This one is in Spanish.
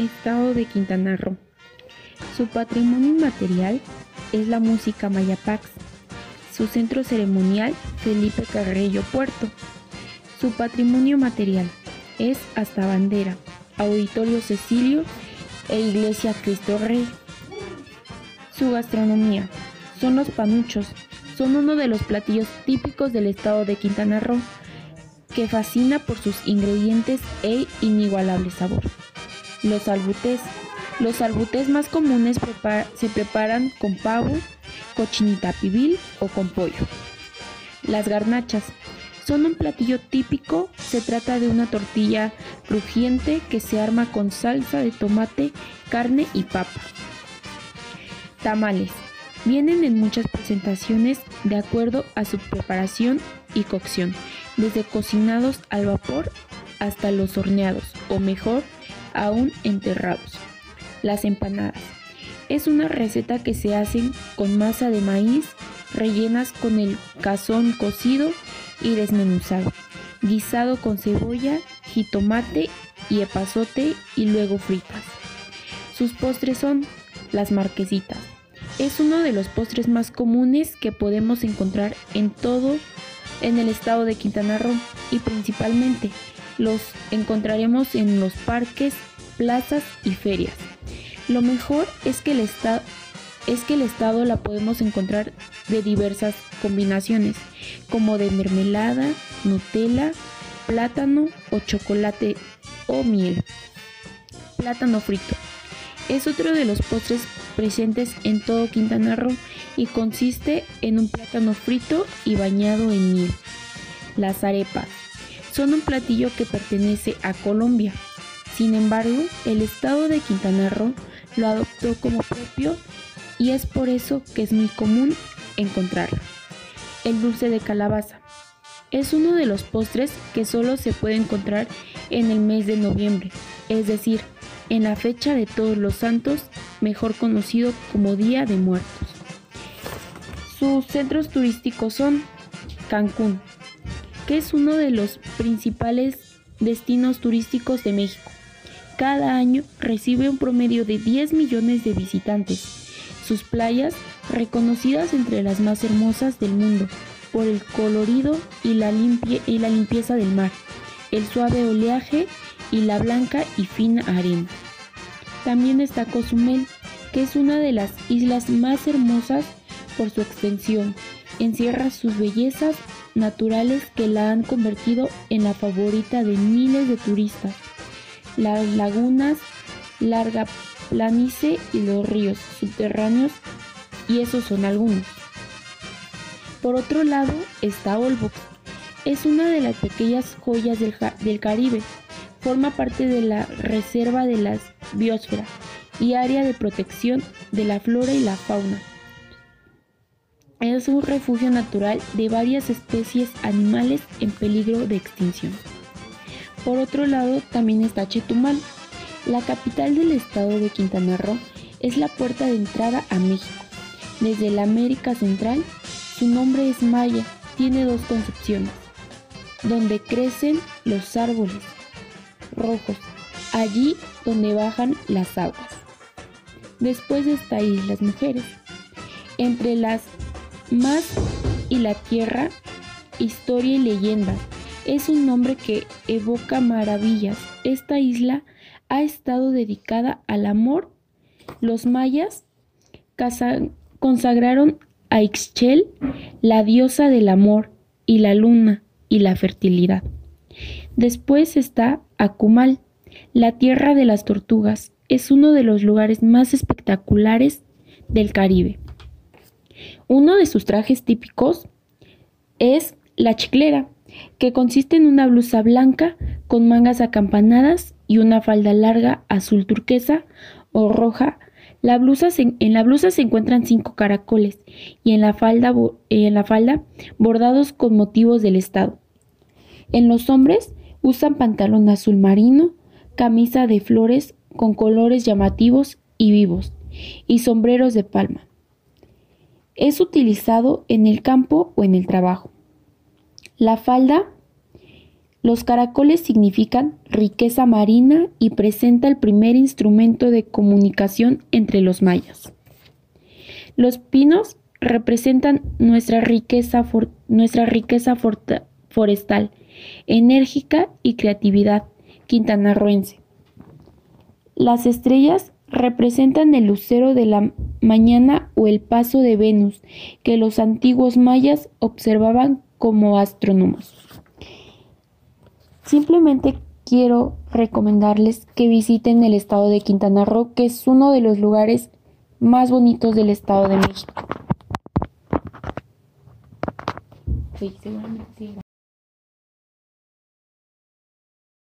Estado de Quintana Roo. Su patrimonio inmaterial es la música Mayapax. Su centro ceremonial Felipe Carrillo Puerto. Su patrimonio material es hasta bandera, Auditorio Cecilio e Iglesia Cristo Rey. Su gastronomía son los panuchos, son uno de los platillos típicos del estado de Quintana Roo, que fascina por sus ingredientes e inigualable sabor. Los albutés. Los albutés más comunes se preparan con pavo, cochinita pibil o con pollo. Las garnachas. Son un platillo típico, se trata de una tortilla crujiente que se arma con salsa de tomate, carne y papa. Tamales. Vienen en muchas presentaciones de acuerdo a su preparación y cocción, desde cocinados al vapor hasta los horneados, o mejor, aún enterrados. Las empanadas. Es una receta que se hacen con masa de maíz, rellenas con el cazón cocido y desmenuzado, guisado con cebolla, jitomate y epazote y luego fritas. Sus postres son las marquesitas. Es uno de los postres más comunes que podemos encontrar en todo en el estado de Quintana Roo y principalmente los encontraremos en los parques, plazas y ferias. Lo mejor es que el estado es que el estado la podemos encontrar de diversas combinaciones, como de mermelada, Nutella, plátano o chocolate o miel. Plátano frito. Es otro de los postres presentes en todo Quintana Roo y consiste en un plátano frito y bañado en miel. Las arepas son un platillo que pertenece a Colombia. Sin embargo, el estado de Quintana Roo lo adoptó como propio y es por eso que es muy común encontrarlo. El dulce de calabaza es uno de los postres que solo se puede encontrar en el mes de noviembre, es decir, en la fecha de todos los santos, mejor conocido como Día de Muertos. Sus centros turísticos son Cancún, que es uno de los principales destinos turísticos de México. Cada año recibe un promedio de 10 millones de visitantes. Sus playas, reconocidas entre las más hermosas del mundo por el colorido y la, y la limpieza del mar, el suave oleaje y la blanca y fina arena. También está Cozumel, que es una de las islas más hermosas por su extensión. Encierra sus bellezas naturales que la han convertido en la favorita de miles de turistas. Las lagunas, larga planicie y los ríos subterráneos, y esos son algunos. Por otro lado está Olbox. Es una de las pequeñas joyas del, del Caribe. Forma parte de la Reserva de la Biosfera y área de protección de la flora y la fauna. Es un refugio natural de varias especies animales en peligro de extinción. Por otro lado, también está Chetumal. La capital del estado de Quintana Roo es la puerta de entrada a México. Desde la América Central, su nombre es Maya, tiene dos concepciones, donde crecen los árboles rojos, allí donde bajan las aguas. Después está Islas Mujeres. Entre las más y la tierra, historia y leyenda. Es un nombre que evoca maravillas. Esta isla ha estado dedicada al amor. Los mayas consagraron a Ixchel, la diosa del amor, y la luna y la fertilidad. Después está Akumal, la tierra de las tortugas. Es uno de los lugares más espectaculares del Caribe. Uno de sus trajes típicos es la chiclera, que consiste en una blusa blanca con mangas acampanadas y una falda larga azul turquesa o roja. La blusa en la blusa se encuentran cinco caracoles y en la, falda, en la falda bordados con motivos del estado. En los hombres usan pantalón azul marino, camisa de flores con colores llamativos y vivos y sombreros de palma. Es utilizado en el campo o en el trabajo. La falda Los caracoles significan riqueza marina y presenta el primer instrumento de comunicación entre los mayas. Los pinos representan nuestra riqueza, nuestra riqueza forestal, enérgica y creatividad quintanarroense. Las estrellas representan el lucero de la mañana o el paso de Venus que los antiguos mayas observaban como astrónomos. Simplemente quiero recomendarles que visiten el estado de Quintana Roo, que es uno de los lugares más bonitos del estado de México.